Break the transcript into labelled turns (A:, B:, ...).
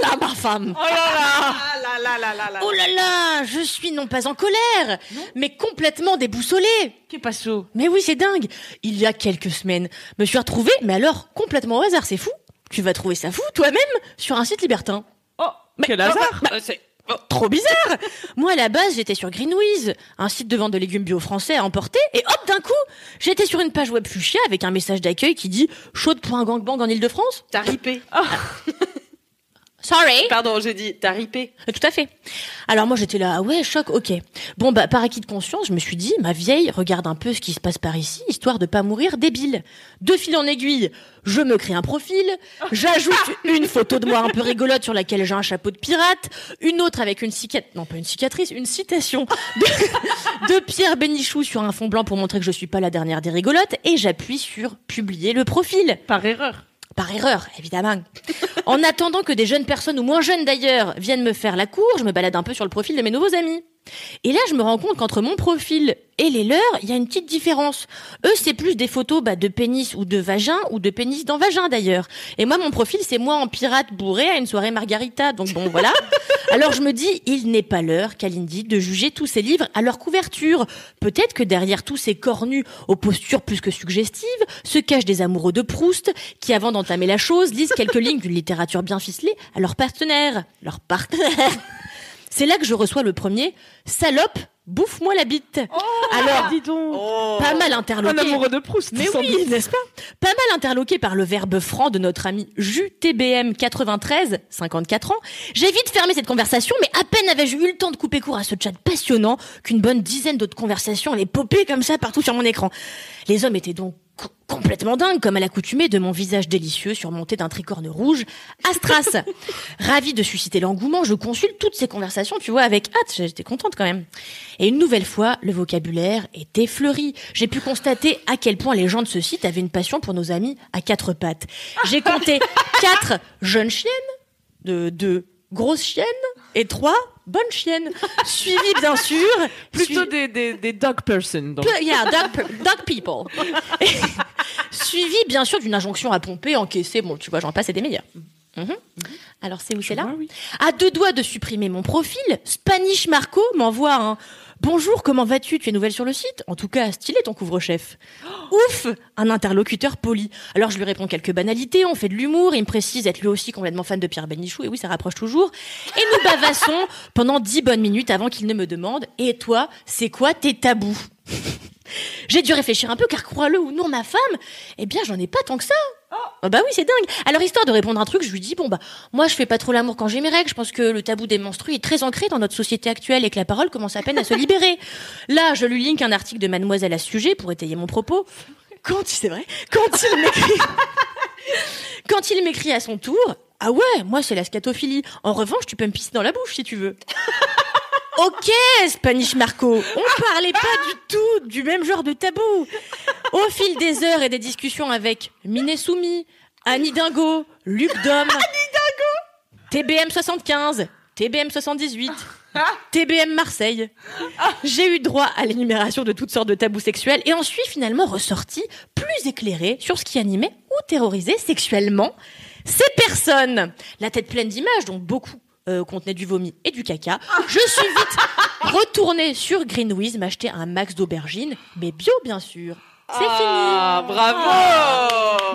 A: là là, ma femme
B: Oh là là là là là là là
A: Oh là là, je suis non pas en colère, mais complètement déboussolée.
B: Qu'est passo
A: Mais oui, c'est dingue. Il y a quelques semaines, me suis retrouvée, mais alors complètement au hasard, c'est fou. Tu vas trouver ça fou toi-même sur un site libertin.
B: Oh, quel hasard
A: bah,
B: Oh.
A: Trop bizarre Moi, à la base, j'étais sur Greenwiz, un site de vente de légumes bio français à emporter, et hop, d'un coup, j'étais sur une page web fuchsia avec un message d'accueil qui dit « Chaude.gangbang en Ile-de-France
B: T'as ripé. »
A: Sorry
B: Pardon, j'ai dit, t'as ripé.
A: Euh, Tout à fait. Alors moi j'étais là, ah ouais, choc, ok. Bon bah par acquis de conscience, je me suis dit, ma vieille, regarde un peu ce qui se passe par ici, histoire de pas mourir débile. De fil en aiguille, je me crée un profil, j'ajoute une photo de moi un peu rigolote sur laquelle j'ai un chapeau de pirate, une autre avec une cicatrice, non pas une cicatrice, une citation de, de Pierre Bénichou sur un fond blanc pour montrer que je suis pas la dernière des rigolotes, et j'appuie sur publier le profil.
B: Par erreur.
A: Par erreur, évidemment. En attendant que des jeunes personnes, ou moins jeunes d'ailleurs, viennent me faire la cour, je me balade un peu sur le profil de mes nouveaux amis. Et là, je me rends compte qu'entre mon profil et les leurs, il y a une petite différence. Eux, c'est plus des photos bah, de pénis ou de vagin, ou de pénis dans vagin d'ailleurs. Et moi, mon profil, c'est moi en pirate bourré à une soirée margarita. Donc bon, voilà. Alors je me dis, il n'est pas l'heure, Kalindi, de juger tous ces livres à leur couverture. Peut-être que derrière tous ces cornus aux postures plus que suggestives, se cachent des amoureux de Proust, qui avant d'entamer la chose, lisent quelques lignes d'une littérature bien ficelée à leur partenaire. Leur partenaire c'est là que je reçois le premier salope, bouffe-moi la bite. Alors,
B: dis donc.
A: pas mal
B: Un
A: interloqué.
B: amoureux de Proust.
A: Mais
B: sans
A: oui, n'est-ce pas? Pas mal interloqué par le verbe franc de notre ami Jus TBM 93, 54 ans. J'ai vite fermé cette conversation, mais à peine avais-je eu le temps de couper court à ce chat passionnant qu'une bonne dizaine d'autres conversations allaient popper comme ça partout sur mon écran. Les hommes étaient donc complètement dingues, comme à l'accoutumée de mon visage délicieux surmonté d'un tricorne rouge, Astras. Ravi de susciter l'engouement, je consulte toutes ces conversations, tu vois, avec hâte. J'étais contente quand même. Et une nouvelle fois, le vocabulaire était fleuri. J'ai pu constater à quel point les gens de ce site avaient une passion pour nos amis à quatre pattes. J'ai compté quatre jeunes chiennes, de deux grosses chiennes et trois bonnes chiennes, suivies bien sûr.
B: Plutôt des, des, des dog person. Donc.
A: Yeah, dog, dog people. Suivi bien sûr d'une injonction à pomper, encaisser, bon, tu vois, j'en passe et des meilleurs. Mhm. Alors c'est où c'est là
B: vois, oui.
A: À deux doigts de supprimer mon profil, Spanish Marco m'envoie un Bonjour, comment vas-tu? Tu es nouvelle sur le site? En tout cas, stylé ton couvre-chef. Ouf Un interlocuteur poli. Alors je lui réponds quelques banalités, on fait de l'humour, il me précise être lui aussi complètement fan de Pierre Benichou, et oui, ça rapproche toujours. Et nous bavassons pendant dix bonnes minutes avant qu'il ne me demande Et toi, c'est quoi tes tabous? J'ai dû réfléchir un peu, car crois-le ou non, ma femme, eh bien, j'en ai pas tant que ça. Ah bah oui, c'est dingue. Alors, histoire de répondre à un truc, je lui dis, bon bah, moi, je fais pas trop l'amour quand j'ai mes règles. Je pense que le tabou des menstrues est très ancré dans notre société actuelle et que la parole commence à peine à se libérer. Là, je lui link un article de Mademoiselle à ce sujet pour étayer mon propos. Quand, c'est vrai, quand il m'écrit, quand il m'écrit à son tour, ah ouais, moi, c'est la scatophilie. En revanche, tu peux me pisser dans la bouche si tu veux. Ok, Spanish Marco, on parlait pas du tout du même genre de tabou. Au fil des heures et des discussions avec Miné Soumi, Annie Dingo, Luc Dom, TBM 75, TBM 78, TBM Marseille, j'ai eu droit à l'énumération de toutes sortes de tabous sexuels et en suis finalement ressorti plus éclairé sur ce qui animait ou terrorisait sexuellement ces personnes. La tête pleine d'images, dont beaucoup euh, contenaient du vomi et du caca. Je suis vite retournée sur Greenwiz m'acheter un max d'aubergines, mais bio bien sûr. C'est fini.
B: Ah, bravo